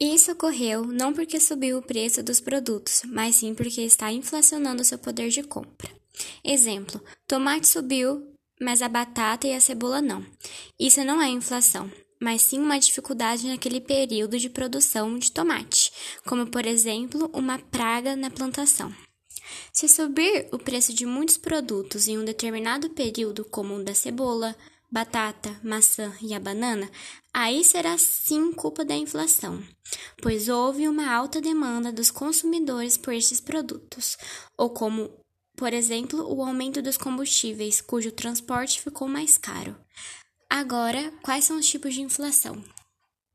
Isso ocorreu não porque subiu o preço dos produtos, mas sim porque está inflacionando seu poder de compra. Exemplo: tomate subiu, mas a batata e a cebola não. Isso não é inflação, mas sim uma dificuldade naquele período de produção de tomate, como por exemplo, uma praga na plantação. Se subir o preço de muitos produtos em um determinado período, como o da cebola, batata, maçã e a banana, aí será sim culpa da inflação, pois houve uma alta demanda dos consumidores por esses produtos, ou como, por exemplo, o aumento dos combustíveis, cujo transporte ficou mais caro. Agora, quais são os tipos de inflação?